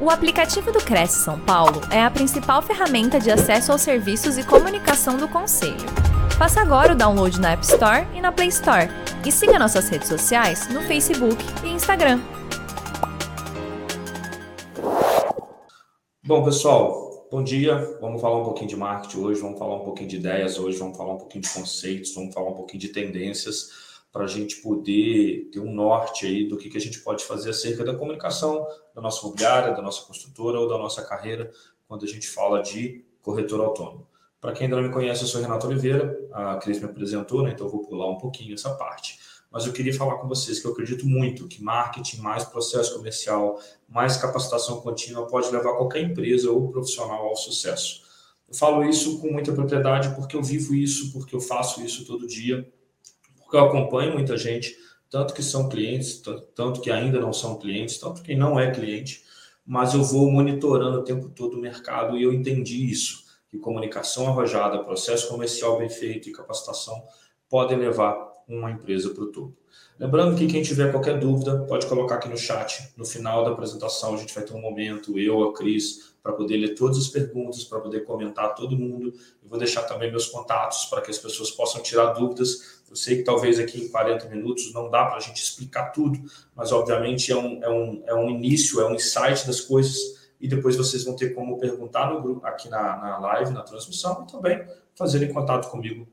O aplicativo do Cresce São Paulo é a principal ferramenta de acesso aos serviços e comunicação do Conselho. Faça agora o download na App Store e na Play Store. E siga nossas redes sociais no Facebook e Instagram. Bom, pessoal, bom dia. Vamos falar um pouquinho de marketing hoje, vamos falar um pouquinho de ideias hoje, vamos falar um pouquinho de conceitos, vamos falar um pouquinho de tendências para a gente poder ter um norte aí do que, que a gente pode fazer acerca da comunicação da nossa imobiliária, da nossa construtora ou da nossa carreira quando a gente fala de corretor autônomo. Para quem ainda não me conhece, eu sou Renato Oliveira, a Cris me apresentou, né, então eu vou pular um pouquinho essa parte. Mas eu queria falar com vocês que eu acredito muito que marketing, mais processo comercial, mais capacitação contínua pode levar qualquer empresa ou profissional ao sucesso. Eu falo isso com muita propriedade porque eu vivo isso, porque eu faço isso todo dia porque eu acompanho muita gente, tanto que são clientes, tanto que ainda não são clientes, tanto que não é cliente, mas eu vou monitorando o tempo todo o mercado e eu entendi isso, que comunicação arrojada, processo comercial bem feito e capacitação podem levar uma empresa para o topo. Lembrando que quem tiver qualquer dúvida, pode colocar aqui no chat. No final da apresentação, a gente vai ter um momento, eu, a Cris, para poder ler todas as perguntas, para poder comentar todo mundo. Eu vou deixar também meus contatos para que as pessoas possam tirar dúvidas. Eu sei que talvez aqui em 40 minutos não dá para a gente explicar tudo, mas obviamente é um, é, um, é um início, é um insight das coisas e depois vocês vão ter como perguntar no grupo, aqui na, na live, na transmissão, e também fazerem contato comigo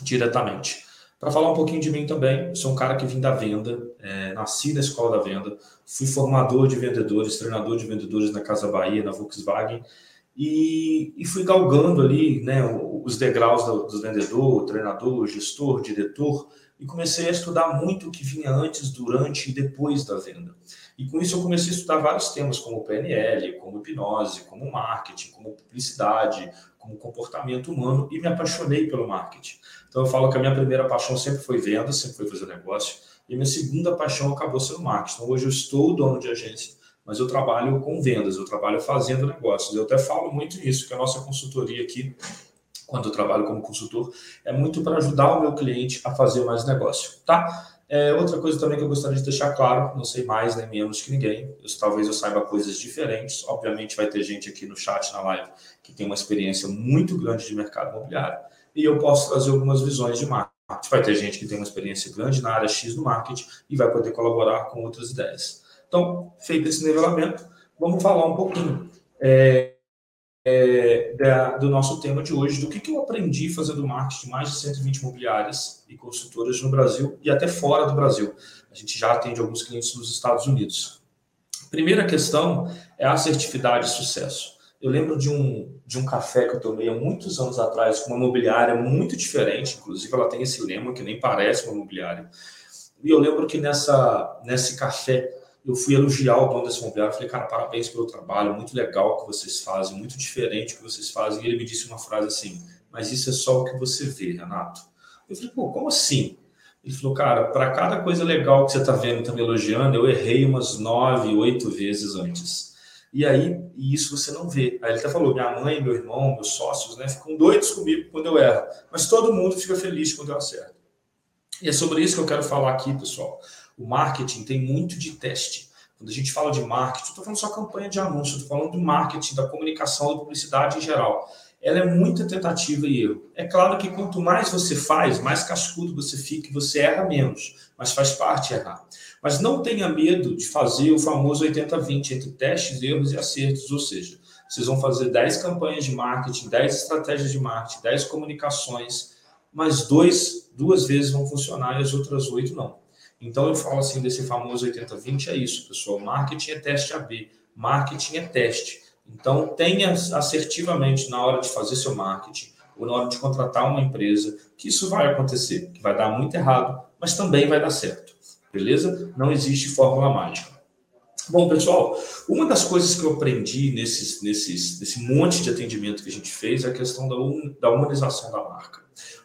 diretamente. Para falar um pouquinho de mim também, sou um cara que vim da venda, é, nasci na escola da venda, fui formador de vendedores, treinador de vendedores na Casa Bahia, na Volkswagen, e, e fui galgando ali né, os degraus do, do vendedor, treinador, gestor, diretor, e comecei a estudar muito o que vinha antes, durante e depois da venda. E com isso eu comecei a estudar vários temas, como PNL, como hipnose, como marketing, como publicidade, como comportamento humano, e me apaixonei pelo marketing. Então eu falo que a minha primeira paixão sempre foi venda, sempre foi fazer negócio, e minha segunda paixão acabou sendo marketing. Então hoje eu estou dono de agência, mas eu trabalho com vendas, eu trabalho fazendo negócios. Eu até falo muito nisso, que a nossa consultoria aqui, quando eu trabalho como consultor, é muito para ajudar o meu cliente a fazer mais negócio, tá? É, outra coisa também que eu gostaria de deixar claro, não sei mais nem menos que ninguém, eu, talvez eu saiba coisas diferentes, obviamente vai ter gente aqui no chat, na live, que tem uma experiência muito grande de mercado imobiliário, e eu posso trazer algumas visões de marketing. Vai ter gente que tem uma experiência grande na área X do marketing e vai poder colaborar com outras ideias. Então, feito esse nivelamento, vamos falar um pouquinho é, é, da, do nosso tema de hoje, do que, que eu aprendi fazendo marketing mais de 120 imobiliárias e consultoras no Brasil e até fora do Brasil. A gente já atende alguns clientes nos Estados Unidos. Primeira questão é a assertividade e sucesso. Eu lembro de um, de um café que eu tomei há muitos anos atrás com uma imobiliária muito diferente, inclusive ela tem esse lema que nem parece uma imobiliária. E eu lembro que nessa, nesse café eu fui elogiar o dono desse imobiliário, falei, cara, parabéns pelo trabalho, muito legal o que vocês fazem, muito diferente o que vocês fazem. E ele me disse uma frase assim, mas isso é só o que você vê, Renato. Eu falei, pô, como assim? Ele falou, cara, para cada coisa legal que você está vendo, está me elogiando, eu errei umas nove, oito vezes antes. E aí, e isso você não vê. Aí ele até falou: minha mãe, meu irmão, meus sócios, né, ficam doidos comigo quando eu erro, mas todo mundo fica feliz quando eu acerto. E é sobre isso que eu quero falar aqui, pessoal. O marketing tem muito de teste. Quando a gente fala de marketing, estou falando só campanha de anúncio, estou falando do marketing, da comunicação, da publicidade em geral. Ela é muita tentativa e erro. É claro que quanto mais você faz, mais cascudo você fica e você erra menos, mas faz parte errar. Mas não tenha medo de fazer o famoso 80-20 entre testes, erros e acertos, ou seja, vocês vão fazer 10 campanhas de marketing, 10 estratégias de marketing, 10 comunicações, mas dois, duas vezes vão funcionar e as outras oito não. Então eu falo assim desse famoso 80-20 é isso, pessoal. Marketing é teste AB, marketing é teste. Então tenha assertivamente na hora de fazer seu marketing ou na hora de contratar uma empresa que isso vai acontecer, que vai dar muito errado, mas também vai dar certo beleza? Não existe fórmula mágica. Bom, pessoal, uma das coisas que eu aprendi nesses, nesses, nesse monte de atendimento que a gente fez é a questão da, um, da humanização da marca.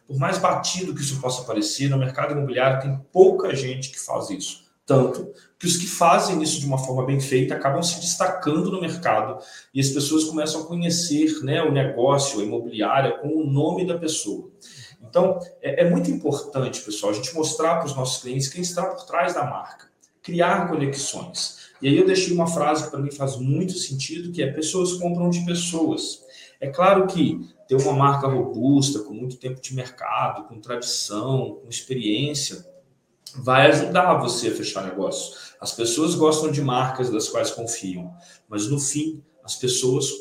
Por mais batido que isso possa parecer, no mercado imobiliário tem pouca gente que faz isso. Tanto que os que fazem isso de uma forma bem feita acabam se destacando no mercado e as pessoas começam a conhecer né, o negócio, a imobiliária, com o nome da pessoa. Então, é, é muito importante, pessoal, a gente mostrar para os nossos clientes quem está por trás da marca, criar conexões. E aí eu deixei uma frase que para mim faz muito sentido, que é pessoas compram de pessoas. É claro que ter uma marca robusta, com muito tempo de mercado, com tradição, com experiência, vai ajudar você a fechar negócio. As pessoas gostam de marcas das quais confiam, mas no fim, as pessoas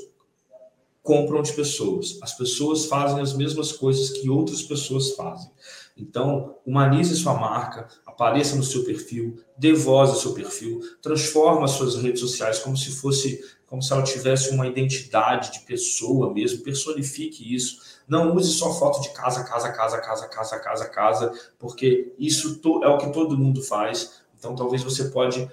compram de pessoas. As pessoas fazem as mesmas coisas que outras pessoas fazem. Então, humanize sua marca, apareça no seu perfil, dê voz ao seu perfil, transforma as suas redes sociais como se fosse como se ela tivesse uma identidade de pessoa mesmo, personifique isso. Não use só foto de casa, casa, casa, casa, casa, casa, casa, porque isso é o que todo mundo faz. Então, talvez você pode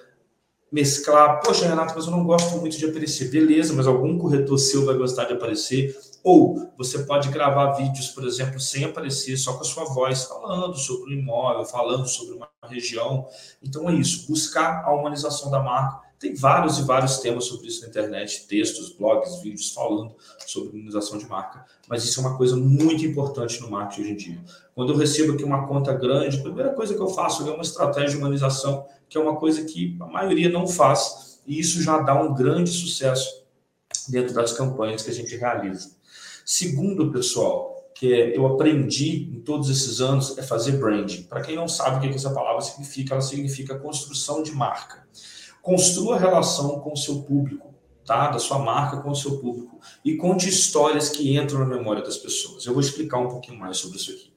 mesclar. Poxa, Renato, mas eu não gosto muito de aparecer. Beleza, mas algum corretor seu vai gostar de aparecer. Ou você pode gravar vídeos, por exemplo, sem aparecer, só com a sua voz, falando sobre o imóvel, falando sobre uma região. Então é isso, buscar a humanização da marca tem vários e vários temas sobre isso na internet, textos, blogs, vídeos falando sobre humanização de marca. Mas isso é uma coisa muito importante no marketing hoje em dia. Quando eu recebo aqui uma conta grande, a primeira coisa que eu faço é uma estratégia de humanização, que é uma coisa que a maioria não faz, e isso já dá um grande sucesso dentro das campanhas que a gente realiza. Segundo, pessoal, que eu aprendi em todos esses anos é fazer branding. Para quem não sabe o que essa palavra significa, ela significa construção de marca. Construa relação com o seu público, tá? Da sua marca com o seu público e conte histórias que entram na memória das pessoas. Eu vou explicar um pouquinho mais sobre isso aqui.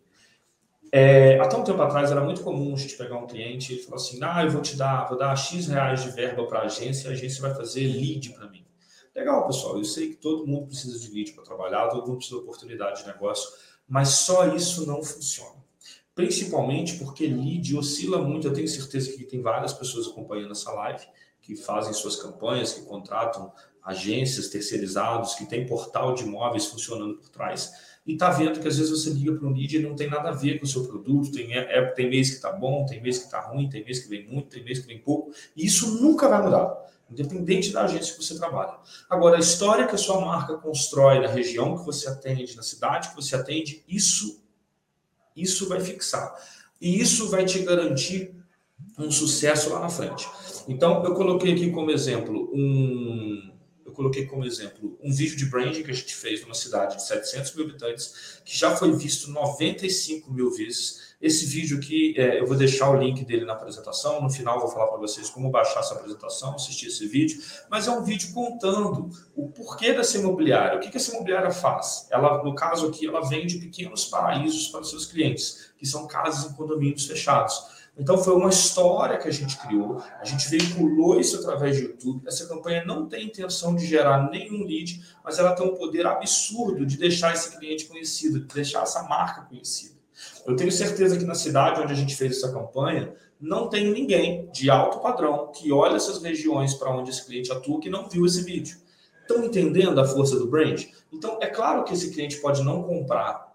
É, até um tempo atrás era muito comum a gente pegar um cliente e falar assim: ah, eu vou te dar, vou dar X reais de verba para a agência, a agência vai fazer lead para mim. Legal, pessoal. Eu sei que todo mundo precisa de lead para trabalhar, todo mundo precisa de oportunidade de negócio, mas só isso não funciona principalmente porque lead oscila muito. Eu tenho certeza que tem várias pessoas acompanhando essa live que fazem suas campanhas, que contratam agências terceirizados, que tem portal de imóveis funcionando por trás e está vendo que às vezes você liga para um lead e não tem nada a ver com o seu produto, tem, é, é tem mês que está bom, tem mês que está ruim, tem mês que vem muito, tem mês que vem pouco, e isso nunca vai mudar, independente da agência que você trabalha. Agora, a história que a sua marca constrói na região que você atende, na cidade que você atende, isso isso vai fixar. E isso vai te garantir um sucesso lá na frente. Então, eu coloquei aqui como exemplo um. Eu coloquei como exemplo um vídeo de branding que a gente fez numa cidade de 700 mil habitantes, que já foi visto 95 mil vezes esse vídeo aqui, é, eu vou deixar o link dele na apresentação. No final, vou falar para vocês como baixar essa apresentação, assistir esse vídeo. Mas é um vídeo contando o porquê dessa imobiliária. O que, que essa imobiliária faz? Ela, no caso aqui, ela vende pequenos paraísos para os seus clientes, que são casas em condomínios fechados. Então foi uma história que a gente criou, a gente veiculou isso através do YouTube. Essa campanha não tem intenção de gerar nenhum lead, mas ela tem um poder absurdo de deixar esse cliente conhecido, de deixar essa marca conhecida. Eu tenho certeza que na cidade onde a gente fez essa campanha, não tem ninguém de alto padrão que olha essas regiões para onde esse cliente atua que não viu esse vídeo. Estão entendendo a força do brand? Então, é claro que esse cliente pode não comprar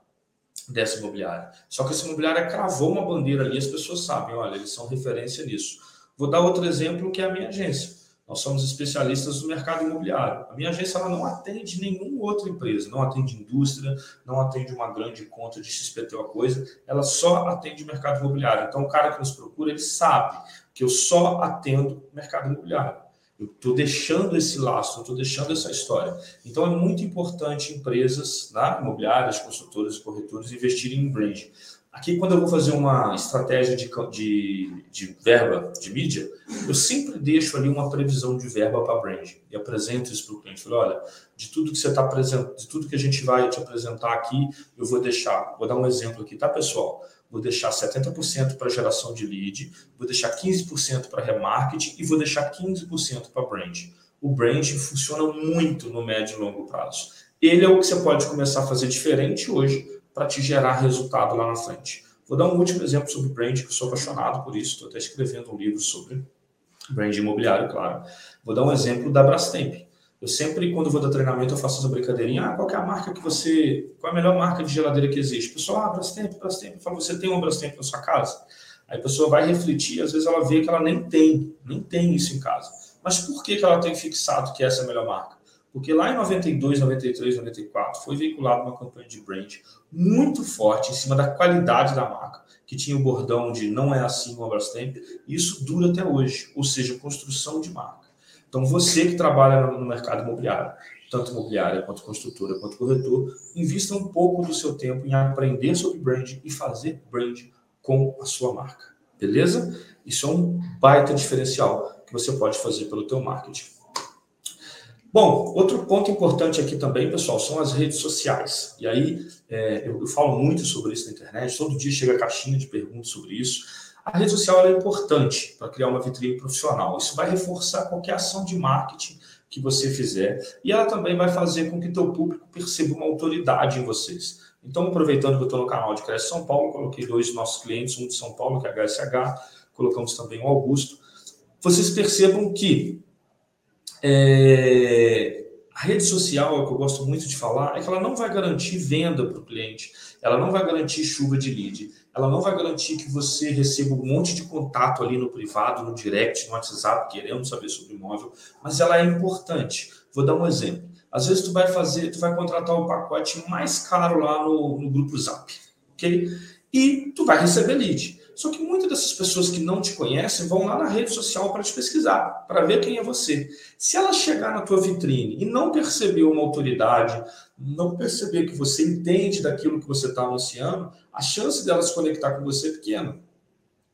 dessa imobiliária. Só que essa imobiliária cravou uma bandeira ali, as pessoas sabem, olha, eles são referência nisso. Vou dar outro exemplo que é a minha agência. Nós somos especialistas no mercado imobiliário. A minha agência ela não atende nenhuma outra empresa, não atende indústria, não atende uma grande conta de XPT ou coisa, ela só atende mercado imobiliário. Então, o cara que nos procura, ele sabe que eu só atendo mercado imobiliário. Eu estou deixando esse laço, estou deixando essa história. Então, é muito importante empresas né, imobiliárias, e corretores investirem em brand. Aqui, quando eu vou fazer uma estratégia de, de, de verba de mídia, eu sempre deixo ali uma previsão de verba para brand e apresento isso para o cliente. Falo, olha, de tudo que você está apresentando, de tudo que a gente vai te apresentar aqui, eu vou deixar, vou dar um exemplo aqui, tá, pessoal? Vou deixar 70% para geração de lead, vou deixar 15% para remarketing e vou deixar 15% para brand. O brand funciona muito no médio e longo prazo. Ele é o que você pode começar a fazer diferente hoje para te gerar resultado lá na frente. Vou dar um último exemplo sobre brand, que eu sou apaixonado por isso, estou até escrevendo um livro sobre brand imobiliário, claro. Vou dar um exemplo da Brastemp. Eu sempre, quando vou dar treinamento, eu faço essa brincadeirinha. Ah, qual é a marca que você. Qual é a melhor marca de geladeira que existe? Pessoal, ah, Brastemp, Brastemp. Eu falo, você tem uma Brastemp na sua casa? Aí a pessoa vai refletir, às vezes ela vê que ela nem tem, nem tem isso em casa. Mas por que, que ela tem fixado que essa é a melhor marca? Porque lá em 92, 93, 94 foi veiculada uma campanha de brand muito forte em cima da qualidade da marca, que tinha o bordão de não é assim o Brastemp, e isso dura até hoje, ou seja, construção de marca. Então, você que trabalha no mercado imobiliário, tanto imobiliária quanto construtora quanto corretor, invista um pouco do seu tempo em aprender sobre brand e fazer brand com a sua marca. Beleza? Isso é um baita diferencial que você pode fazer pelo teu marketing. Bom, outro ponto importante aqui também, pessoal, são as redes sociais. E aí, é, eu, eu, falo muito sobre isso na internet, todo dia chega caixinha de perguntas sobre isso. A rede social é importante para criar uma vitrine profissional. Isso vai reforçar qualquer ação de marketing que você fizer e ela também vai fazer com que teu público perceba uma autoridade em vocês. Então, aproveitando que eu estou no canal de Cresce São Paulo, coloquei dois nossos clientes, um de São Paulo, que é a HSH, colocamos também o Augusto. Vocês percebam que é, a rede social, é o que eu gosto muito de falar, é que ela não vai garantir venda para o cliente, ela não vai garantir chuva de lead, ela não vai garantir que você receba um monte de contato ali no privado, no direct, no WhatsApp, querendo saber sobre imóvel, mas ela é importante. Vou dar um exemplo. Às vezes tu vai fazer, tu vai contratar o pacote mais caro lá no, no grupo Zap, ok? E tu vai receber lead. Só que muitas dessas pessoas que não te conhecem vão lá na rede social para te pesquisar, para ver quem é você. Se ela chegar na tua vitrine e não perceber uma autoridade, não perceber que você entende daquilo que você está anunciando, a chance dela se conectar com você é pequena.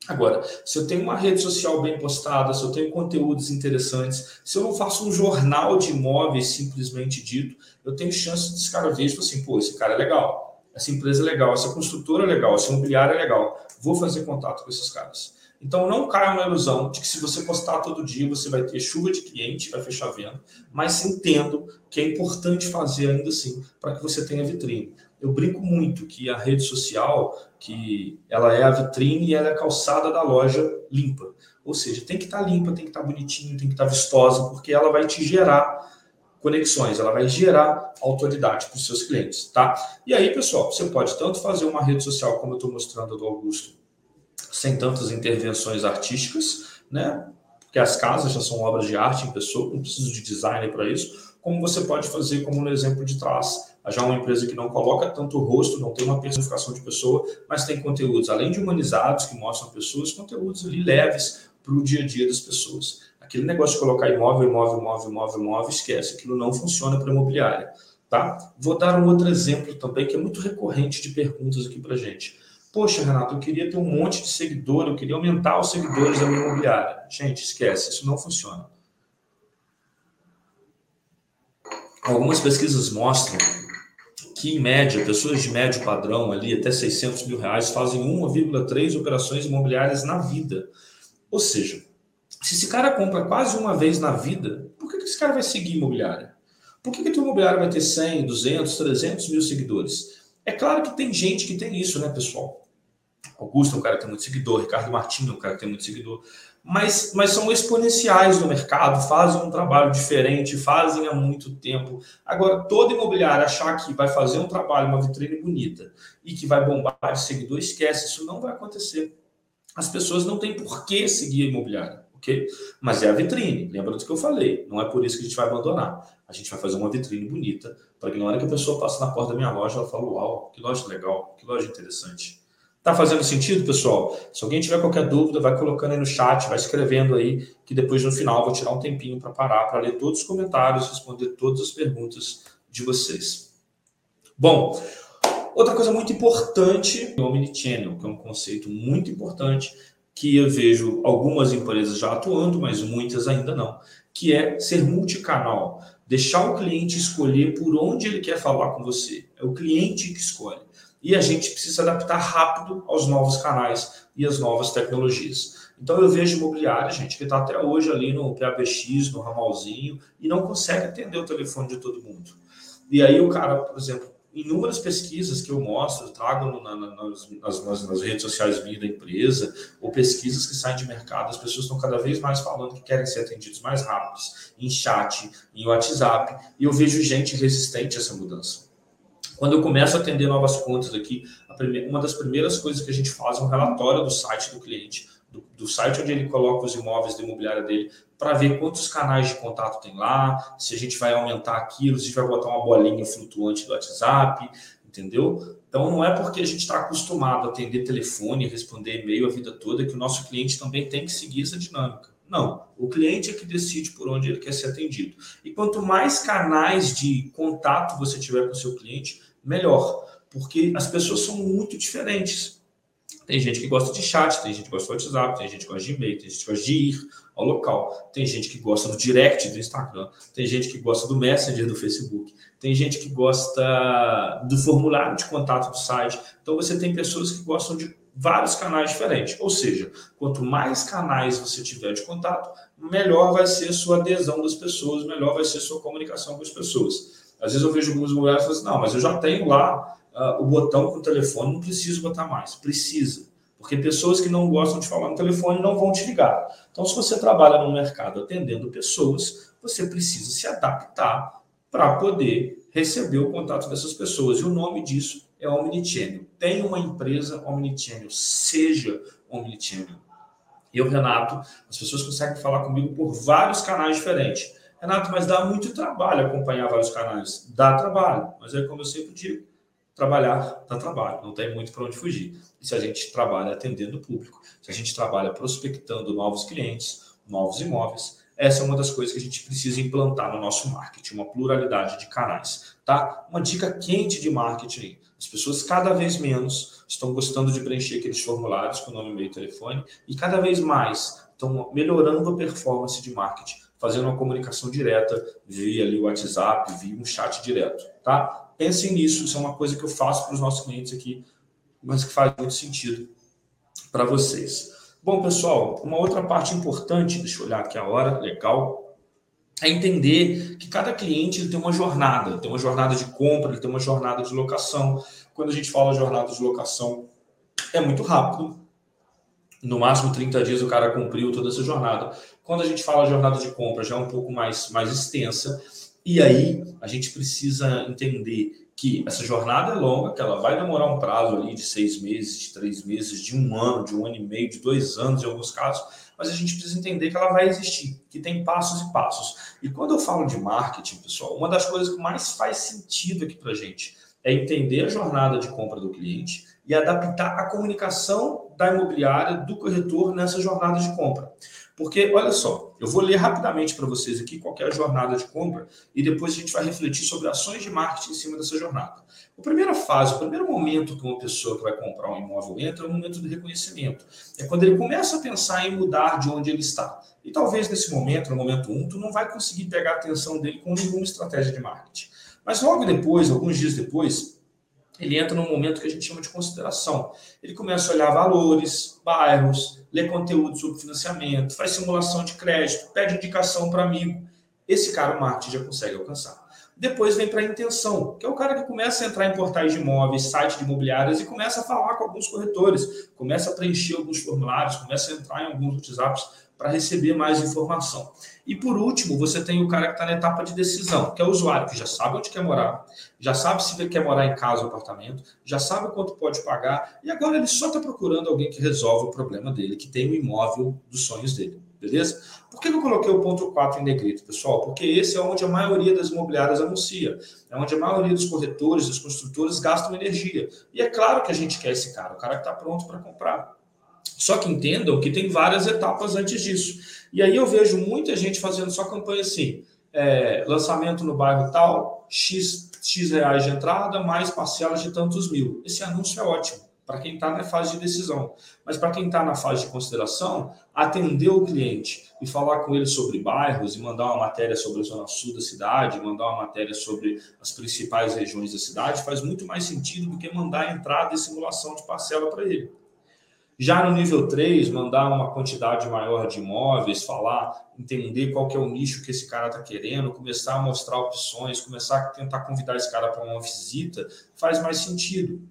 Agora, se eu tenho uma rede social bem postada, se eu tenho conteúdos interessantes, se eu não faço um jornal de imóveis simplesmente dito, eu tenho chance de esse cara ver e falar assim, pô, esse cara é legal essa empresa é legal, essa construtora é legal, essa imobiliária é legal, vou fazer contato com esses caras. Então não caiam na ilusão de que se você postar todo dia você vai ter chuva de cliente, vai fechar venda, mas entendo que é importante fazer ainda assim para que você tenha vitrine. Eu brinco muito que a rede social, que ela é a vitrine e ela é a calçada da loja limpa. Ou seja, tem que estar tá limpa, tem que estar tá bonitinho, tem que estar tá vistosa, porque ela vai te gerar conexões, ela vai gerar autoridade para os seus clientes, tá? E aí, pessoal, você pode tanto fazer uma rede social, como eu estou mostrando do Augusto, sem tantas intervenções artísticas, né? Porque as casas já são obras de arte em pessoa, não preciso de designer para isso, como você pode fazer, como no exemplo de trás. Já uma empresa que não coloca tanto o rosto, não tem uma personificação de pessoa, mas tem conteúdos, além de humanizados, que mostram pessoas, conteúdos ali leves para o dia a dia das pessoas. Aquele negócio de colocar imóvel, imóvel, imóvel, imóvel, imóvel, esquece. Aquilo não funciona para imobiliária. Tá? Vou dar um outro exemplo também que é muito recorrente de perguntas aqui para gente. Poxa, Renato, eu queria ter um monte de seguidor, eu queria aumentar os seguidores da minha imobiliária. Gente, esquece, isso não funciona. Algumas pesquisas mostram que, em média, pessoas de médio padrão, ali até 600 mil reais, fazem 1,3 operações imobiliárias na vida. Ou seja, se esse cara compra quase uma vez na vida, por que, que esse cara vai seguir imobiliária? Por que, que teu imobiliário vai ter 100, 200, 300 mil seguidores? É claro que tem gente que tem isso, né, pessoal? Augusto é um cara que tem muito seguidor, Ricardo Martins é um cara que tem muito seguidor, mas, mas são exponenciais no mercado, fazem um trabalho diferente, fazem há muito tempo. Agora, todo imobiliário achar que vai fazer um trabalho, uma vitrine bonita e que vai bombar de seguidor, esquece, isso não vai acontecer. As pessoas não têm por que seguir a imobiliária ok? Mas é a vitrine, lembra do que eu falei, não é por isso que a gente vai abandonar. A gente vai fazer uma vitrine bonita, para que na hora que a pessoa passa na porta da minha loja, ela fala, uau, que loja legal, que loja interessante. Tá fazendo sentido, pessoal? Se alguém tiver qualquer dúvida, vai colocando aí no chat, vai escrevendo aí, que depois no final vou tirar um tempinho para parar, para ler todos os comentários, responder todas as perguntas de vocês. Bom, outra coisa muito importante é o Omnichannel, que é um conceito muito importante que eu vejo algumas empresas já atuando, mas muitas ainda não, que é ser multicanal, deixar o cliente escolher por onde ele quer falar com você. É o cliente que escolhe. E a gente precisa adaptar rápido aos novos canais e às novas tecnologias. Então eu vejo imobiliária, gente, que está até hoje ali no PABX, no ramalzinho, e não consegue atender o telefone de todo mundo. E aí o cara, por exemplo, inúmeras pesquisas que eu mostro, trago na, na, nas, nas, nas, redes sociais minha da empresa, ou pesquisas que saem de mercado, as pessoas estão cada vez mais falando que querem ser atendidos mais rápidos, em chat, em WhatsApp, e eu vejo gente resistente a essa mudança. Quando eu começo a atender novas contas aqui, primeira, uma das primeiras coisas que a gente faz é um relatório do site do cliente, do, do site onde ele coloca os imóveis da imobiliária dele, para ver quantos canais de contato tem lá, se a gente vai aumentar aquilo, se a gente vai botar uma bolinha flutuante do WhatsApp, entendeu? Então não é porque a gente está acostumado a atender telefone, responder e-mail a vida toda que o nosso cliente também tem que seguir essa dinâmica. Não. O cliente é que decide por onde ele quer ser atendido. E quanto mais canais de contato você tiver com o seu cliente, melhor. Porque as pessoas são muito diferentes. Tem gente que gosta de chat, tem gente que gosta do WhatsApp, tem gente que gosta de e-mail, tem gente que gosta de ir ao local, tem gente que gosta do direct do Instagram, tem gente que gosta do Messenger do Facebook, tem gente que gosta do formulário de contato do site. Então você tem pessoas que gostam de vários canais diferentes. Ou seja, quanto mais canais você tiver de contato, melhor vai ser a sua adesão das pessoas, melhor vai ser a sua comunicação com as pessoas. Às vezes eu vejo alguns lugares e falo assim, não, mas eu já tenho lá uh, o botão com o telefone, não preciso botar mais. Precisa. Porque pessoas que não gostam de falar no telefone não vão te ligar. Então, se você trabalha no mercado atendendo pessoas, você precisa se adaptar para poder receber o contato dessas pessoas. E o nome disso é Omnichannel. Tem uma empresa Omnichannel, seja Omnichannel. Eu, Renato, as pessoas conseguem falar comigo por vários canais diferentes. Renato, mas dá muito trabalho acompanhar vários canais. Dá trabalho, mas é como eu sempre digo, trabalhar dá trabalho, não tem muito para onde fugir. E se a gente trabalha atendendo o público, se a gente trabalha prospectando novos clientes, novos imóveis, essa é uma das coisas que a gente precisa implantar no nosso marketing, uma pluralidade de canais, tá? Uma dica quente de marketing. As pessoas cada vez menos estão gostando de preencher aqueles formulários com nome, e-mail telefone e cada vez mais estão melhorando a performance de marketing, fazendo uma comunicação direta via ali o WhatsApp, via um chat direto, tá? Pensem nisso, isso é uma coisa que eu faço para os nossos clientes aqui, mas que faz muito sentido para vocês. Bom, pessoal, uma outra parte importante, deixa eu olhar aqui a hora, legal, é entender que cada cliente ele tem uma jornada, tem uma jornada de compra, ele tem uma jornada de locação. Quando a gente fala jornada de locação, é muito rápido. No máximo 30 dias o cara cumpriu toda essa jornada. Quando a gente fala jornada de compra, já é um pouco mais, mais extensa. E aí a gente precisa entender que essa jornada é longa, que ela vai demorar um prazo ali de seis meses, de três meses, de um ano, de um ano e meio, de dois anos em alguns casos, mas a gente precisa entender que ela vai existir, que tem passos e passos. E quando eu falo de marketing, pessoal, uma das coisas que mais faz sentido aqui para a gente é entender a jornada de compra do cliente e adaptar a comunicação da imobiliária, do corretor nessa jornada de compra. Porque, olha só, eu vou ler rapidamente para vocês aqui qual é a jornada de compra e depois a gente vai refletir sobre ações de marketing em cima dessa jornada. A primeira fase, o primeiro momento que uma pessoa que vai comprar um imóvel entra é o momento do reconhecimento. É quando ele começa a pensar em mudar de onde ele está. E talvez nesse momento, no momento 1, um, tu não vai conseguir pegar a atenção dele com nenhuma estratégia de marketing. Mas logo depois, alguns dias depois, ele entra num momento que a gente chama de consideração. Ele começa a olhar valores, bairros, lê conteúdo sobre financiamento, faz simulação de crédito, pede indicação para amigo. Esse cara o marketing já consegue alcançar. Depois vem para a intenção, que é o cara que começa a entrar em portais de imóveis, sites de imobiliárias e começa a falar com alguns corretores, começa a preencher alguns formulários, começa a entrar em alguns WhatsApps para receber mais informação. E por último, você tem o cara que está na etapa de decisão, que é o usuário que já sabe onde quer morar, já sabe se quer morar em casa ou apartamento, já sabe quanto pode pagar, e agora ele só está procurando alguém que resolva o problema dele, que tem o imóvel dos sonhos dele. Beleza? Por que eu coloquei o ponto 4 em negrito, pessoal? Porque esse é onde a maioria das imobiliárias anuncia, é onde a maioria dos corretores, dos construtores gastam energia. E é claro que a gente quer esse cara, o cara que está pronto para comprar. Só que entendam que tem várias etapas antes disso. E aí eu vejo muita gente fazendo só campanha assim: é, lançamento no bairro tal, X, X reais de entrada, mais parcelas de tantos mil. Esse anúncio é ótimo para quem está na fase de decisão. Mas para quem está na fase de consideração, atender o cliente e falar com ele sobre bairros e mandar uma matéria sobre a zona sul da cidade, mandar uma matéria sobre as principais regiões da cidade, faz muito mais sentido do que mandar entrada e simulação de parcela para ele. Já no nível 3, mandar uma quantidade maior de imóveis, falar, entender qual que é o nicho que esse cara está querendo, começar a mostrar opções, começar a tentar convidar esse cara para uma visita, faz mais sentido.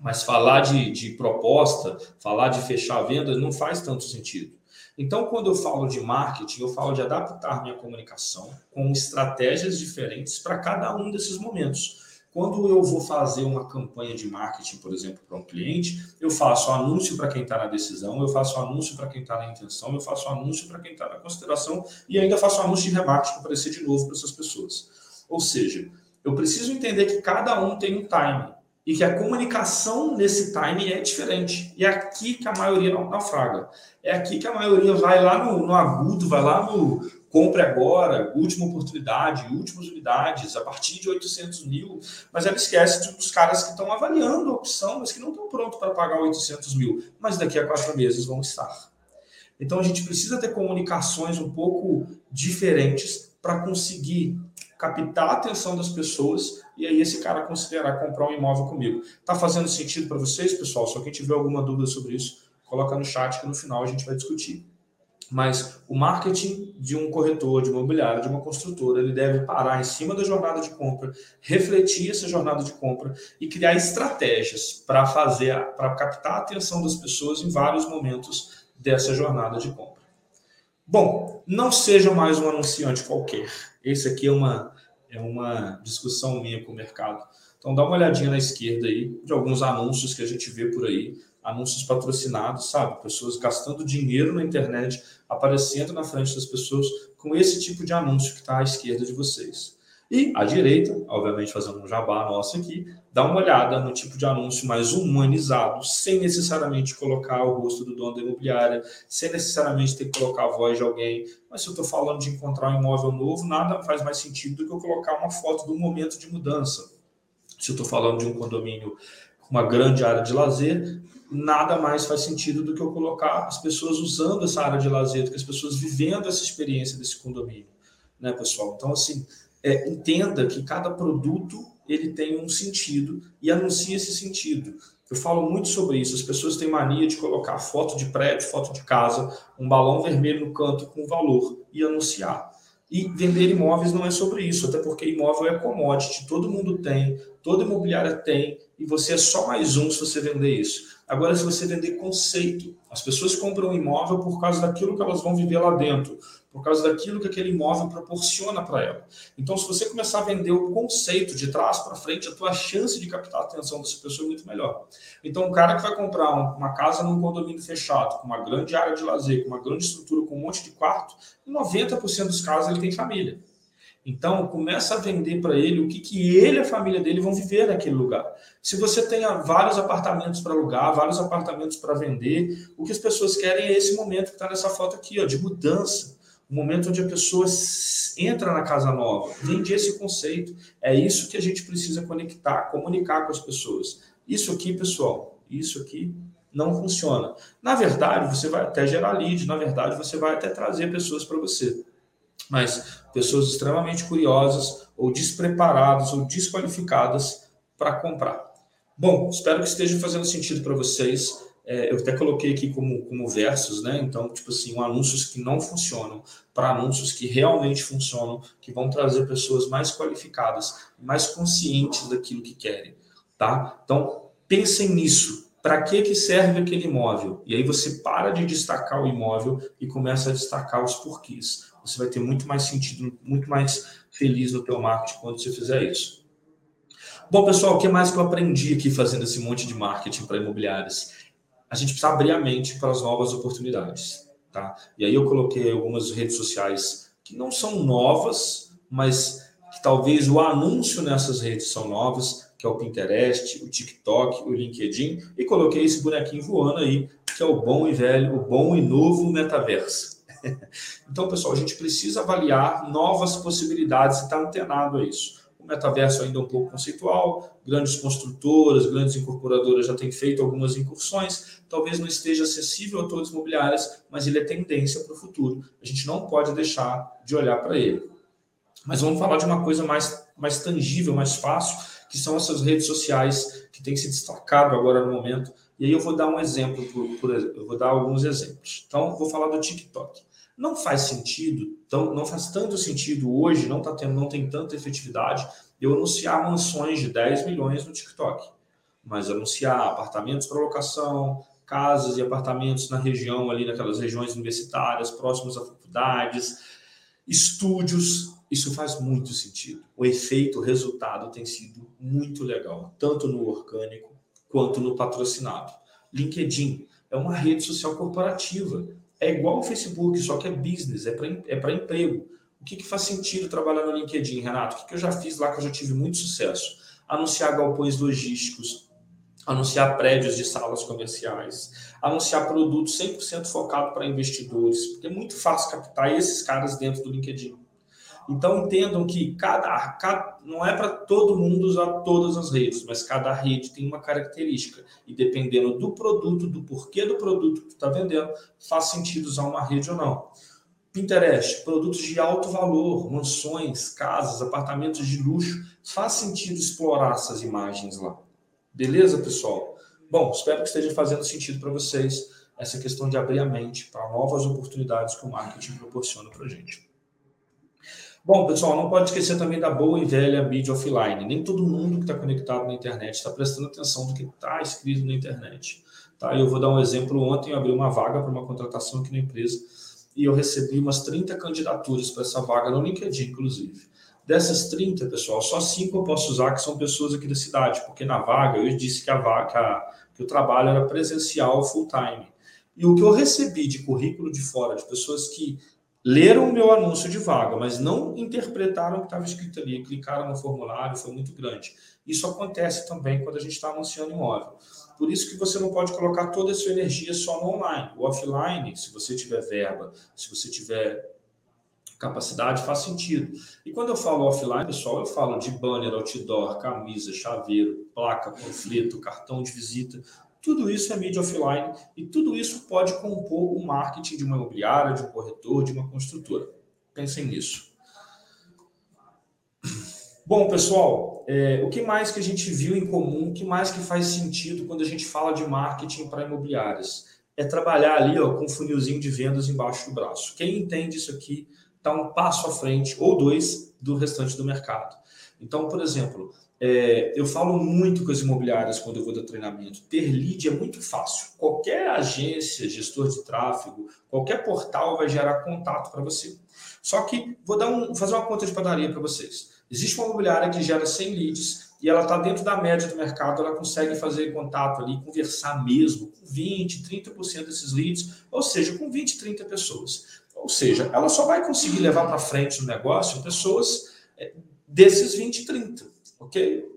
Mas falar de, de proposta, falar de fechar a venda, não faz tanto sentido. Então, quando eu falo de marketing, eu falo de adaptar minha comunicação com estratégias diferentes para cada um desses momentos. Quando eu vou fazer uma campanha de marketing, por exemplo, para um cliente, eu faço anúncio para quem está na decisão, eu faço anúncio para quem está na intenção, eu faço anúncio para quem está na consideração e ainda faço anúncio de remarketing para aparecer de novo para essas pessoas. Ou seja, eu preciso entender que cada um tem um time. e que a comunicação nesse time é diferente. E é aqui que a maioria não naufraga. É aqui que a maioria vai lá no, no agudo, vai lá no compre agora, última oportunidade, últimas unidades, a partir de 800 mil, mas ela esquece dos caras que estão avaliando a opção, mas que não estão prontos para pagar 800 mil, mas daqui a quatro meses vão estar. Então a gente precisa ter comunicações um pouco diferentes para conseguir captar a atenção das pessoas e aí esse cara considerar comprar um imóvel comigo. Tá fazendo sentido para vocês, pessoal? Se alguém tiver alguma dúvida sobre isso, coloca no chat que no final a gente vai discutir. Mas o marketing de um corretor, de uma imobiliária, de uma construtora, ele deve parar em cima da jornada de compra, refletir essa jornada de compra e criar estratégias para fazer, para captar a atenção das pessoas em vários momentos dessa jornada de compra. Bom, não seja mais um anunciante qualquer. Esse aqui é uma, é uma discussão minha com o mercado. Então dá uma olhadinha na esquerda aí de alguns anúncios que a gente vê por aí, anúncios patrocinados, sabe? Pessoas gastando dinheiro na internet, aparecendo na frente das pessoas com esse tipo de anúncio que está à esquerda de vocês. E à direita, obviamente fazendo um jabá nosso aqui, dá uma olhada no tipo de anúncio mais humanizado, sem necessariamente colocar o rosto do dono da imobiliária, sem necessariamente ter que colocar a voz de alguém. Mas se eu estou falando de encontrar um imóvel novo, nada faz mais sentido do que eu colocar uma foto do momento de mudança. Se eu estou falando de um condomínio com uma grande área de lazer, nada mais faz sentido do que eu colocar as pessoas usando essa área de lazer, que as pessoas vivendo essa experiência desse condomínio, né, pessoal? Então, assim, é, entenda que cada produto ele tem um sentido e anuncie esse sentido. Eu falo muito sobre isso. As pessoas têm mania de colocar foto de prédio, foto de casa, um balão vermelho no canto com valor e anunciar. E vender imóveis não é sobre isso, até porque imóvel é commodity, todo mundo tem, toda imobiliária tem, e você é só mais um se você vender isso. Agora, se você vender conceito, as pessoas compram um imóvel por causa daquilo que elas vão viver lá dentro, por causa daquilo que aquele imóvel proporciona para ela. Então, se você começar a vender o conceito de trás para frente, a tua chance de captar a atenção dessa pessoa é muito melhor. Então, um cara que vai comprar uma casa num condomínio fechado, com uma grande área de lazer, com uma grande estrutura, com um monte de quarto, em 90% dos casos ele tem família. Então, começa a vender para ele o que, que ele e a família dele vão viver naquele lugar. Se você tem vários apartamentos para alugar, vários apartamentos para vender, o que as pessoas querem é esse momento que está nessa foto aqui, ó, de mudança o momento onde a pessoa entra na casa nova. Vende esse conceito. É isso que a gente precisa conectar, comunicar com as pessoas. Isso aqui, pessoal, isso aqui não funciona. Na verdade, você vai até gerar lead, na verdade, você vai até trazer pessoas para você. Mas pessoas extremamente curiosas, ou despreparadas, ou desqualificadas para comprar. Bom, espero que esteja fazendo sentido para vocês. É, eu até coloquei aqui como, como versos, né? Então, tipo assim, um anúncios que não funcionam para anúncios que realmente funcionam, que vão trazer pessoas mais qualificadas, mais conscientes daquilo que querem, tá? Então, pensem nisso. Para que, que serve aquele imóvel? E aí você para de destacar o imóvel e começa a destacar os porquês. Você vai ter muito mais sentido, muito mais feliz no teu marketing quando você fizer isso. Bom, pessoal, o que mais que eu aprendi aqui fazendo esse monte de marketing para imobiliárias? a gente precisa abrir a mente para as novas oportunidades. Tá? E aí eu coloquei algumas redes sociais que não são novas, mas que talvez o anúncio nessas redes são novas, que é o Pinterest, o TikTok, o LinkedIn, e coloquei esse bonequinho voando aí, que é o bom e velho, o bom e novo metaverso. então, pessoal, a gente precisa avaliar novas possibilidades e estar tá antenado a isso. O metaverso ainda é um pouco conceitual, grandes construtoras, grandes incorporadoras já têm feito algumas incursões, talvez não esteja acessível a todas as imobiliárias, mas ele é tendência para o futuro. A gente não pode deixar de olhar para ele. Mas vamos falar de uma coisa mais, mais tangível, mais fácil, que são essas redes sociais que têm se destacado agora no momento. E aí eu vou dar um exemplo, por, por, eu vou dar alguns exemplos. Então, vou falar do TikTok. Não faz sentido, então, não faz tanto sentido hoje, não, tá tendo, não tem tanta efetividade eu anunciar mansões de 10 milhões no TikTok, mas anunciar apartamentos para locação, casas e apartamentos na região, ali naquelas regiões universitárias, próximas a faculdades, estúdios, isso faz muito sentido. O efeito, o resultado tem sido muito legal, tanto no orgânico quanto no patrocinado. LinkedIn é uma rede social corporativa é igual o Facebook, só que é business, é para é emprego. O que, que faz sentido trabalhar no LinkedIn, Renato? O que, que eu já fiz lá que eu já tive muito sucesso? anunciar galpões logísticos, anunciar prédios de salas comerciais, anunciar produtos 100% focado para investidores, porque é muito fácil captar esses caras dentro do LinkedIn. Então entendam que cada, cada não é para todo mundo usar todas as redes, mas cada rede tem uma característica e dependendo do produto, do porquê do produto que está vendendo, faz sentido usar uma rede ou não. Pinterest, produtos de alto valor, mansões, casas, apartamentos de luxo, faz sentido explorar essas imagens lá. Beleza, pessoal? Bom, espero que esteja fazendo sentido para vocês essa questão de abrir a mente para novas oportunidades que o marketing proporciona para a gente. Bom, pessoal, não pode esquecer também da boa e velha mídia offline. Nem todo mundo que está conectado na internet está prestando atenção do que está escrito na internet. Tá? Eu vou dar um exemplo. Ontem eu abri uma vaga para uma contratação aqui na empresa e eu recebi umas 30 candidaturas para essa vaga no LinkedIn, inclusive. Dessas 30, pessoal, só cinco eu posso usar que são pessoas aqui da cidade, porque na vaga eu disse que a vaga, que o trabalho era presencial full time. E o que eu recebi de currículo de fora, de pessoas que leram o meu anúncio de vaga, mas não interpretaram o que estava escrito ali, clicaram no formulário, foi muito grande. Isso acontece também quando a gente está anunciando imóvel. Por isso que você não pode colocar toda a sua energia só no online. O offline, se você tiver verba, se você tiver capacidade, faz sentido. E quando eu falo offline, pessoal, eu falo de banner, outdoor, camisa, chaveiro, placa, panfleto, cartão de visita, tudo isso é mídia offline e tudo isso pode compor o marketing de uma imobiliária, de um corretor, de uma construtora. Pensem nisso. Bom, pessoal, é, o que mais que a gente viu em comum, o que mais que faz sentido quando a gente fala de marketing para imobiliárias? É trabalhar ali ó, com um funilzinho de vendas embaixo do braço. Quem entende isso aqui está um passo à frente ou dois do restante do mercado. Então, por exemplo, é, eu falo muito com as imobiliárias quando eu vou dar treinamento. Ter lead é muito fácil. Qualquer agência, gestor de tráfego, qualquer portal vai gerar contato para você. Só que vou dar um, fazer uma conta de padaria para vocês. Existe uma imobiliária que gera 100 leads e ela está dentro da média do mercado, ela consegue fazer contato ali, conversar mesmo com 20, 30% desses leads, ou seja, com 20, 30 pessoas. Ou seja, ela só vai conseguir levar para frente no negócio pessoas é, desses 20, 30 ok?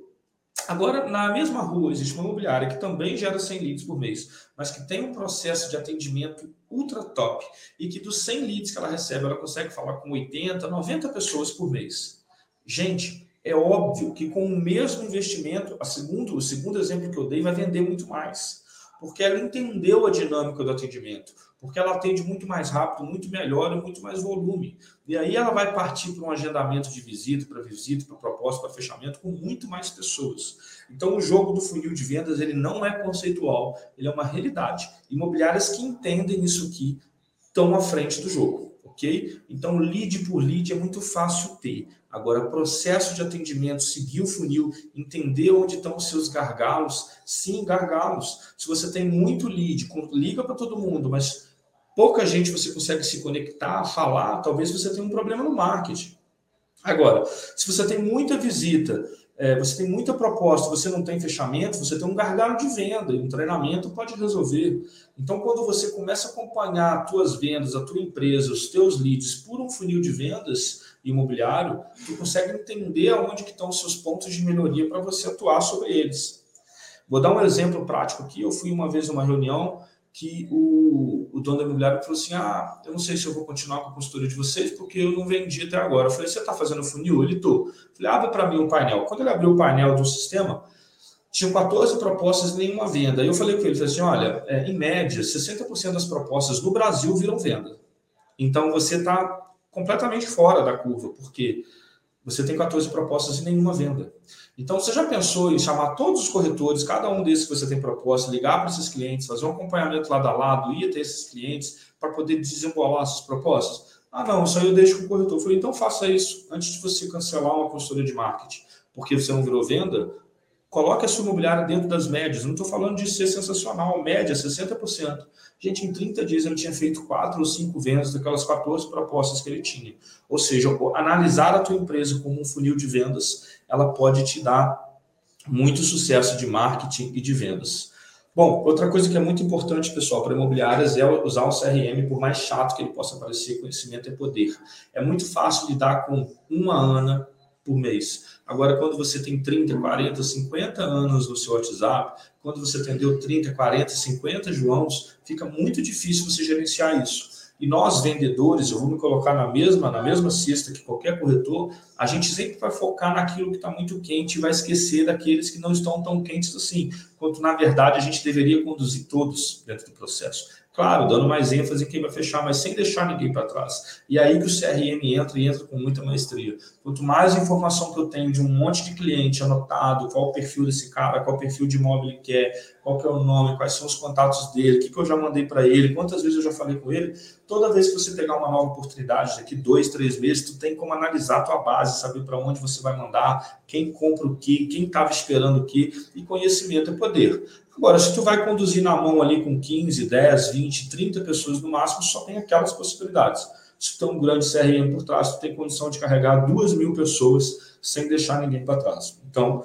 Agora, na mesma rua, existe uma imobiliária que também gera 100 leads por mês, mas que tem um processo de atendimento ultra top e que dos 100 leads que ela recebe, ela consegue falar com 80, 90 pessoas por mês. Gente, é óbvio que com o mesmo investimento, a segundo, o segundo exemplo que eu dei, vai vender muito mais, porque ela entendeu a dinâmica do atendimento porque ela atende muito mais rápido, muito melhor e muito mais volume. E aí ela vai partir para um agendamento de visita, para visita, para proposta, para fechamento com muito mais pessoas. Então o jogo do funil de vendas ele não é conceitual, ele é uma realidade. Imobiliárias que entendem isso aqui estão à frente do jogo, ok? Então lead por lead é muito fácil ter. Agora, processo de atendimento, seguir o funil, entender onde estão os seus gargalos, sim, gargalos. Se você tem muito lead, liga para todo mundo, mas pouca gente você consegue se conectar, falar, talvez você tenha um problema no marketing. Agora, se você tem muita visita, é, você tem muita proposta, você não tem fechamento, você tem um gargalo de venda e um treinamento pode resolver. Então, quando você começa a acompanhar as tuas vendas, a tua empresa, os teus leads por um funil de vendas imobiliário, tu consegue entender aonde que estão os seus pontos de melhoria para você atuar sobre eles. Vou dar um exemplo prático aqui. Eu fui uma vez numa reunião que o, o dono da imobiliária falou assim: Ah, eu não sei se eu vou continuar com a consultoria de vocês, porque eu não vendi até agora. Eu falei: Você está fazendo funil? Ele tô. falei: Abre para mim um painel. Quando ele abriu o painel do sistema, tinham 14 propostas nenhuma venda. Aí eu falei com ele: falei assim, Olha, é, em média, 60% das propostas no Brasil viram venda. Então você está completamente fora da curva, porque você tem 14 propostas e nenhuma venda. Então, você já pensou em chamar todos os corretores, cada um desses que você tem proposta, ligar para esses clientes, fazer um acompanhamento lado a lado, ir até esses clientes para poder desembolar essas propostas? Ah, não, isso aí eu deixo com o corretor. Eu falei, então faça isso antes de você cancelar uma consultoria de marketing, porque você não virou venda. Coloque a sua imobiliária dentro das médias. Não estou falando de ser sensacional, média 60%. Gente, em 30 dias ele tinha feito quatro ou cinco vendas daquelas 14 propostas que ele tinha. Ou seja, analisar a tua empresa como um funil de vendas, ela pode te dar muito sucesso de marketing e de vendas. Bom, outra coisa que é muito importante, pessoal, para imobiliárias é usar o CRM, por mais chato que ele possa parecer, conhecimento é poder. É muito fácil lidar com uma ANA por mês. Agora, quando você tem 30, 40, 50 anos no seu WhatsApp, quando você atendeu 30, 40, 50 Joãos, fica muito difícil você gerenciar isso. E nós, vendedores, eu vou me colocar na mesma, na mesma cesta que qualquer corretor, a gente sempre vai focar naquilo que está muito quente e vai esquecer daqueles que não estão tão quentes assim, quanto na verdade a gente deveria conduzir todos dentro do processo. Claro, dando mais ênfase em quem vai fechar, mas sem deixar ninguém para trás. E aí que o CRM entra e entra com muita maestria. Quanto mais informação que eu tenho de um monte de cliente anotado, qual o perfil desse cara, qual o perfil de imóvel ele quer, qual que é o nome, quais são os contatos dele, o que, que eu já mandei para ele, quantas vezes eu já falei com ele, toda vez que você pegar uma nova oportunidade, daqui dois, três meses, tu tem como analisar a tua base, saber para onde você vai mandar, quem compra o que, quem estava esperando o que, e conhecimento é poder. Agora, se tu vai conduzir na mão ali com 15, 10, 20, 30 pessoas no máximo, só tem aquelas possibilidades. Se tem um grande CRM por trás, tu tem condição de carregar duas mil pessoas sem deixar ninguém para trás. Então,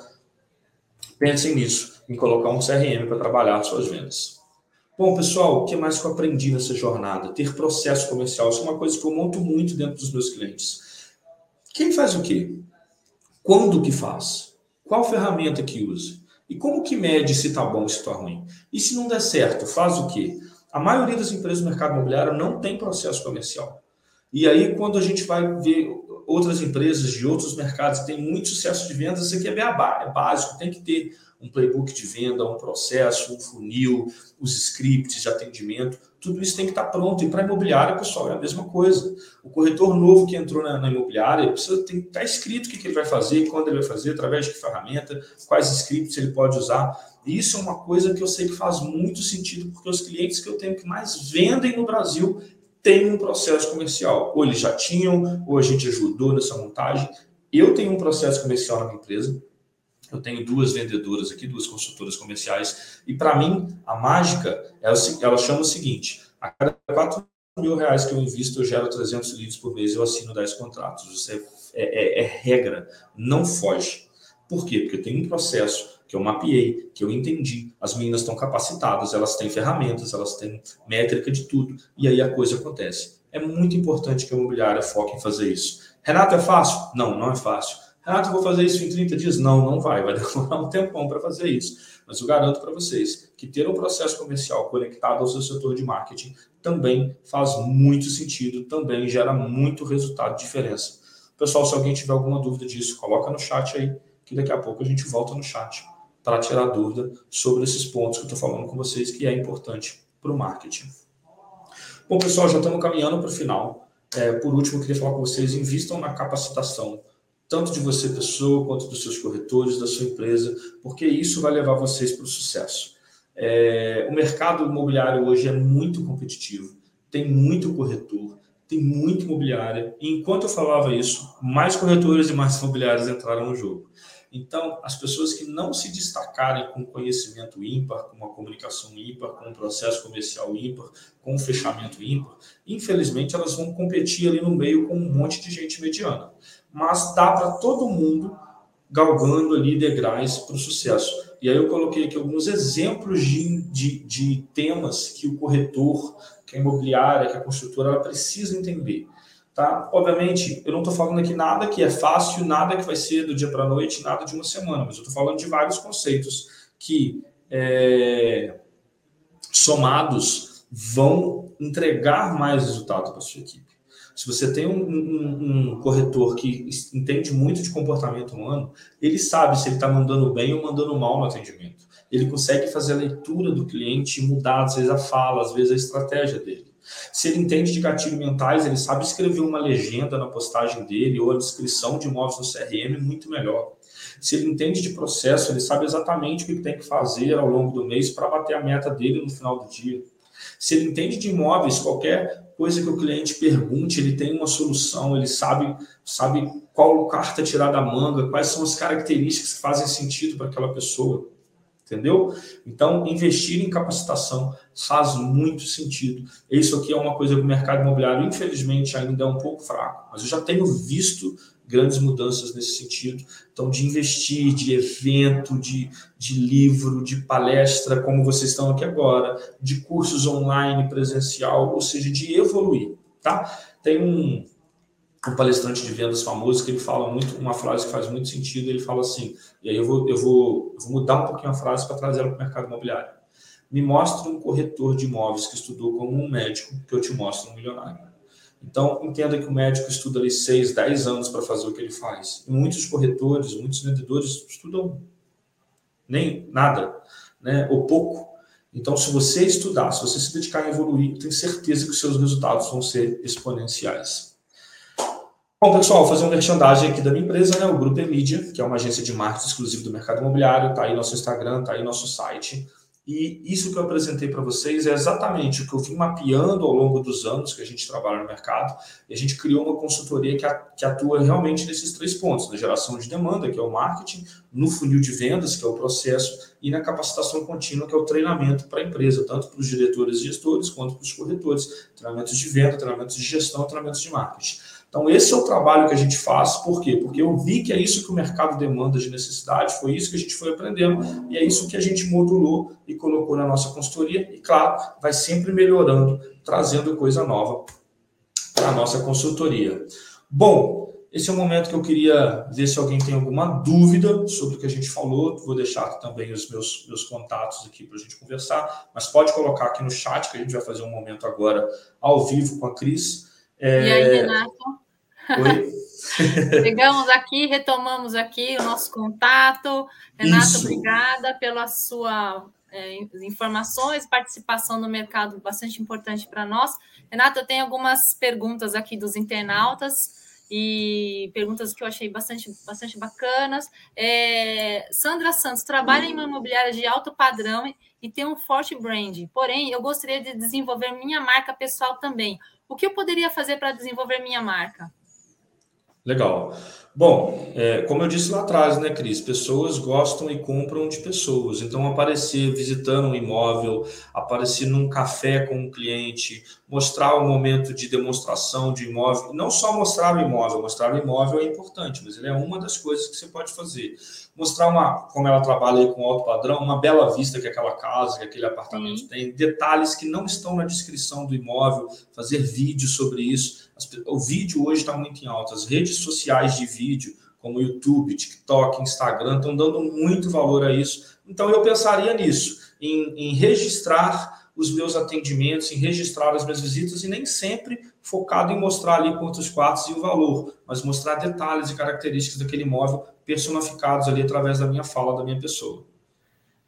pensem nisso, em colocar um CRM para trabalhar suas vendas. Bom, pessoal, o que mais que eu aprendi nessa jornada? Ter processo comercial. Isso é uma coisa que eu monto muito dentro dos meus clientes. Quem faz o quê? Quando que faz? Qual ferramenta que usa? E como que mede se está bom ou se está ruim? E se não der certo, faz o quê? A maioria das empresas do mercado imobiliário não tem processo comercial. E aí, quando a gente vai ver outras empresas de outros mercados que têm muito sucesso de vendas, isso aqui é, é básico, tem que ter um playbook de venda, um processo, um funil, os scripts de atendimento, tudo isso tem que estar pronto. E para a imobiliária, pessoal, é a mesma coisa. O corretor novo que entrou na, na imobiliária precisa que estar escrito o que, que ele vai fazer, quando ele vai fazer, através de que ferramenta, quais scripts ele pode usar. E isso é uma coisa que eu sei que faz muito sentido, porque os clientes que eu tenho que mais vendem no Brasil têm um processo comercial. Ou eles já tinham, ou a gente ajudou nessa montagem. Eu tenho um processo comercial na minha empresa, eu tenho duas vendedoras aqui, duas consultoras comerciais, e para mim a mágica, ela, ela chama o seguinte: a cada 4 mil reais que eu invisto, eu gero 300 litros por mês, eu assino 10 contratos. Isso é, é, é, é regra, não foge. Por quê? Porque eu tenho um processo que eu mapeei, que eu entendi. As meninas estão capacitadas, elas têm ferramentas, elas têm métrica de tudo, e aí a coisa acontece. É muito importante que a imobiliária foque em fazer isso. Renato, é fácil? Não, não é fácil. Renato, vou fazer isso em 30 dias? Não, não vai. Vai demorar um tempão para fazer isso. Mas eu garanto para vocês que ter um processo comercial conectado ao seu setor de marketing também faz muito sentido, também gera muito resultado de diferença. Pessoal, se alguém tiver alguma dúvida disso, coloca no chat aí, que daqui a pouco a gente volta no chat para tirar dúvida sobre esses pontos que eu estou falando com vocês, que é importante para o marketing. Bom, pessoal, já estamos caminhando para o final. É, por último, eu queria falar com vocês, invistam na capacitação tanto de você, pessoa, quanto dos seus corretores, da sua empresa, porque isso vai levar vocês para o sucesso. É, o mercado imobiliário hoje é muito competitivo, tem muito corretor, tem muito imobiliária, e enquanto eu falava isso, mais corretores e mais imobiliários entraram no jogo. Então, as pessoas que não se destacarem com conhecimento ímpar, com uma comunicação ímpar, com um processo comercial ímpar, com um fechamento ímpar, infelizmente elas vão competir ali no meio com um monte de gente mediana mas dá para todo mundo galgando ali degraus para o sucesso. E aí eu coloquei aqui alguns exemplos de, de, de, temas que o corretor, que a imobiliária, que a construtora, ela precisa entender. Tá? Obviamente, eu não estou falando aqui nada que é fácil, nada que vai ser do dia para a noite, nada de uma semana, mas eu estou falando de vários conceitos que, é, somados, vão entregar mais resultado para sua equipe. Se você tem um, um, um, corretor que entende muito de comportamento humano, ele sabe se ele está mandando bem ou mandando mal no atendimento. Ele consegue fazer a leitura do cliente e mudar, às vezes, a fala, às vezes, a estratégia dele. Se ele entende de gatilho mentais, ele sabe escrever uma legenda na postagem dele ou a descrição de imóveis no CRM muito melhor. Se ele entende de processo, ele sabe exatamente o que tem que fazer ao longo do mês para bater a meta dele no final do dia. Se ele entende de imóveis, qualquer coisa que o cliente pergunte, ele tem uma solução, ele sabe, sabe qual carta tirar da manga, quais são as características que fazem sentido para aquela pessoa. Entendeu? Então, investir em capacitação faz muito sentido. Isso aqui é uma coisa que o mercado imobiliário, infelizmente, ainda é um pouco fraco, mas eu já tenho visto grandes mudanças nesse sentido. Então, de investir, de evento, de, de livro, de palestra, como vocês estão aqui agora, de cursos online, presencial, ou seja, de evoluir, tá? Tem um, um palestrante de vendas famoso que ele fala muito, uma frase que faz muito sentido, ele fala assim, e aí eu vou, eu vou, eu vou mudar um pouquinho a frase para trazer ela para o mercado imobiliário. Me mostre um corretor de imóveis que estudou como um médico, que eu te mostro um milionário. Então, entenda que o médico estuda ali 6, 10 anos para fazer o que ele faz. E muitos corretores, muitos vendedores estudam nem nada, né? ou pouco. Então, se você estudar, se você se dedicar a evoluir, tenho certeza que os seus resultados vão ser exponenciais. Bom, pessoal, fazer um merchandising aqui da minha empresa, né? o Grupo Emídia, que é uma agência de marketing exclusivo do mercado imobiliário. Está aí nosso Instagram, está aí nosso site. E isso que eu apresentei para vocês é exatamente o que eu vim mapeando ao longo dos anos que a gente trabalha no mercado. E a gente criou uma consultoria que atua realmente nesses três pontos: na geração de demanda, que é o marketing, no funil de vendas, que é o processo, e na capacitação contínua, que é o treinamento para a empresa, tanto para os diretores e gestores quanto para os corretores. Treinamentos de venda, treinamentos de gestão, treinamentos de marketing. Então, esse é o trabalho que a gente faz. Por quê? Porque eu vi que é isso que o mercado demanda de necessidade, foi isso que a gente foi aprendendo, e é isso que a gente modulou e colocou na nossa consultoria. E, claro, vai sempre melhorando, trazendo coisa nova para a nossa consultoria. Bom, esse é o momento que eu queria ver se alguém tem alguma dúvida sobre o que a gente falou. Vou deixar também os meus, meus contatos aqui para a gente conversar, mas pode colocar aqui no chat, que a gente vai fazer um momento agora ao vivo com a Cris. É... E aí, Renato? Chegamos aqui, retomamos aqui o nosso contato. Renato, Isso. obrigada pela sua é, informações, participação no mercado bastante importante para nós. Renato, eu tenho algumas perguntas aqui dos internautas e perguntas que eu achei bastante, bastante bacanas. É, Sandra Santos trabalha em uma imobiliária de alto padrão e tem um forte brand, porém eu gostaria de desenvolver minha marca pessoal também. O que eu poderia fazer para desenvolver minha marca? Legal. Bom, é, como eu disse lá atrás, né, Cris? Pessoas gostam e compram de pessoas. Então, aparecer visitando um imóvel, aparecer num café com um cliente, mostrar o um momento de demonstração de imóvel. Não só mostrar o imóvel, mostrar o imóvel é importante, mas ele é uma das coisas que você pode fazer. Mostrar uma, como ela trabalha aí com alto padrão, uma bela vista que aquela casa, que aquele apartamento tem, detalhes que não estão na descrição do imóvel, fazer vídeo sobre isso o vídeo hoje está muito em alta. As redes sociais de vídeo, como YouTube, TikTok, Instagram, estão dando muito valor a isso. Então eu pensaria nisso, em, em registrar os meus atendimentos, em registrar as minhas visitas e nem sempre focado em mostrar ali quantos quartos e o valor, mas mostrar detalhes e características daquele imóvel personificados ali através da minha fala, da minha pessoa.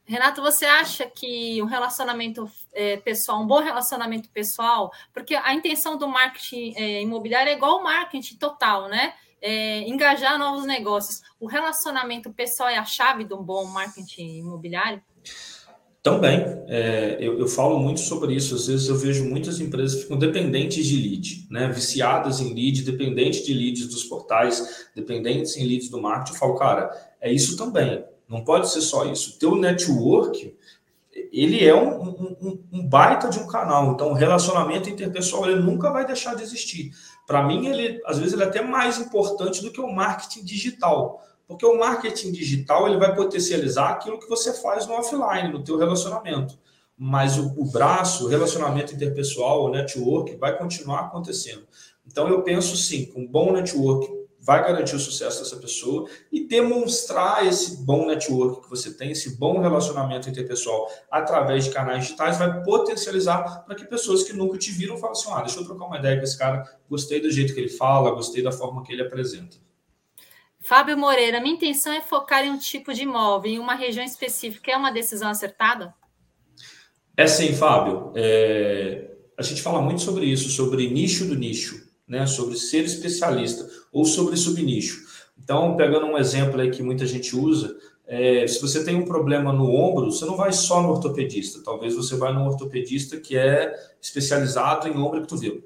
Renato, você acha que um relacionamento é, pessoal, um bom relacionamento pessoal, porque a intenção do marketing é, imobiliário é igual ao marketing total, né? É, engajar novos negócios. O relacionamento pessoal é a chave de um bom marketing imobiliário? Também, é, eu, eu, falo muito sobre isso. Às vezes eu vejo muitas empresas que ficam dependentes de lead, né? viciadas em lead, dependentes de leads dos portais, dependentes em leads do marketing. Eu falo, cara, é isso também. Não pode ser só isso. O teu network, ele é um, um, um, baita de um canal. Então, o relacionamento interpessoal ele nunca vai deixar de existir. Para mim, ele às vezes ele é até mais importante do que o marketing digital. Porque o marketing digital ele vai potencializar aquilo que você faz no offline, no teu relacionamento. Mas o, o braço, o relacionamento interpessoal, o network, vai continuar acontecendo. Então, eu penso sim, com um bom network, vai garantir o sucesso dessa pessoa e demonstrar esse bom network que você tem, esse bom relacionamento interpessoal através de canais digitais, vai potencializar para que pessoas que nunca te viram falem assim: ah, deixa eu trocar uma ideia com esse cara, gostei do jeito que ele fala, gostei da forma que ele apresenta. Fábio Moreira, minha intenção é focar em um tipo de imóvel, em uma região específica. É uma decisão acertada? É sim, Fábio. É... A gente fala muito sobre isso, sobre nicho do nicho né, sobre ser especialista ou sobre subnicho. Então, pegando um exemplo aí que muita gente usa, é, se você tem um problema no ombro, você não vai só no ortopedista, talvez você vá no ortopedista que é especializado em ombro e cotovelo.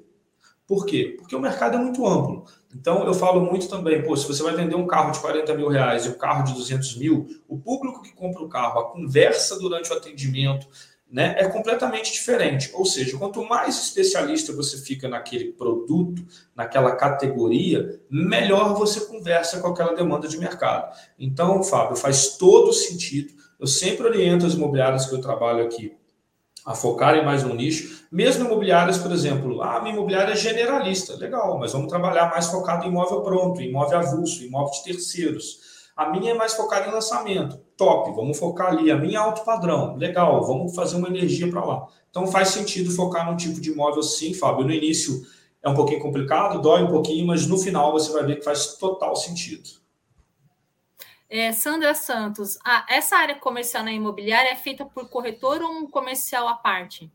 Por quê? Porque o mercado é muito amplo. Então, eu falo muito também, pô, se você vai vender um carro de 40 mil reais e um carro de 200 mil, o público que compra o carro, a conversa durante o atendimento, né, é completamente diferente. Ou seja, quanto mais especialista você fica naquele produto, naquela categoria, melhor você conversa com aquela demanda de mercado. Então, Fábio, faz todo sentido. Eu sempre oriento as imobiliárias que eu trabalho aqui a focarem mais no nicho, mesmo imobiliárias, por exemplo, ah, minha imobiliária é generalista, legal, mas vamos trabalhar mais focado em imóvel pronto, imóvel avulso, imóvel de terceiros. A minha é mais focada em lançamento, top, vamos focar ali. A minha é alto padrão, legal, vamos fazer uma energia para lá. Então faz sentido focar num tipo de imóvel sim, Fábio. No início é um pouquinho complicado, dói um pouquinho, mas no final você vai ver que faz total sentido. É, Sandra Santos, ah, essa área comercial na imobiliária é feita por corretor ou um comercial à parte?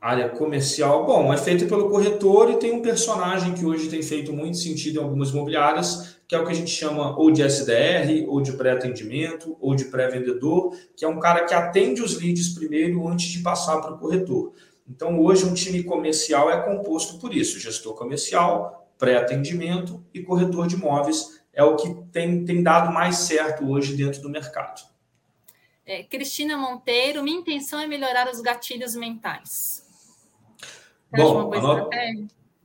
Área comercial, bom, é feita pelo corretor e tem um personagem que hoje tem feito muito sentido em algumas imobiliárias, que é o que a gente chama ou de SDR, ou de pré-atendimento, ou de pré-vendedor, que é um cara que atende os leads primeiro antes de passar para o corretor. Então, hoje, um time comercial é composto por isso: gestor comercial, pré-atendimento e corretor de imóveis é o que tem, tem dado mais certo hoje dentro do mercado. É, Cristina Monteiro, minha intenção é melhorar os gatilhos mentais. Você Bom, uma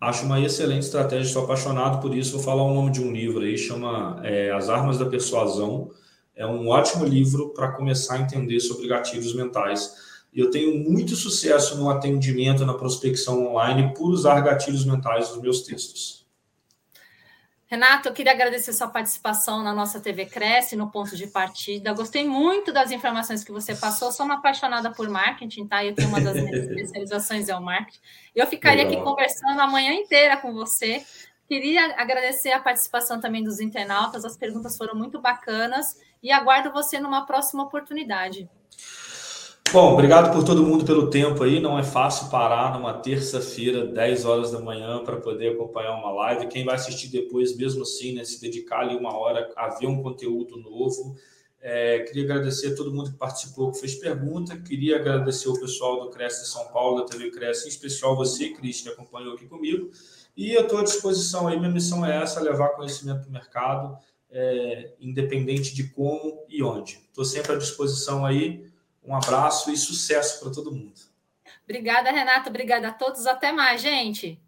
acho uma excelente estratégia, sou apaixonado por isso. Vou falar o nome de um livro aí, chama é, As Armas da Persuasão. É um ótimo livro para começar a entender sobre gatilhos mentais. E eu tenho muito sucesso no atendimento, na prospecção online, por usar gatilhos mentais nos meus textos. Renato, eu queria agradecer sua participação na nossa TV Cresce, no ponto de partida. Gostei muito das informações que você passou. Sou uma apaixonada por marketing, tá? Eu tenho uma das minhas especializações é o marketing. Eu ficaria Legal. aqui conversando a manhã inteira com você. Queria agradecer a participação também dos internautas. As perguntas foram muito bacanas e aguardo você numa próxima oportunidade. Bom, obrigado por todo mundo pelo tempo aí. Não é fácil parar numa terça-feira, 10 horas da manhã, para poder acompanhar uma live. Quem vai assistir depois, mesmo assim, né, se dedicar ali uma hora a ver um conteúdo novo. É, queria agradecer a todo mundo que participou, que fez pergunta. Queria agradecer o pessoal do Cresce de São Paulo, da TV Cresce, em especial você, Cris, que acompanhou aqui comigo. E eu estou à disposição aí. Minha missão é essa: levar conhecimento para o mercado, é, independente de como e onde. Estou sempre à disposição aí. Um abraço e sucesso para todo mundo. Obrigada, Renata. Obrigada a todos. Até mais, gente.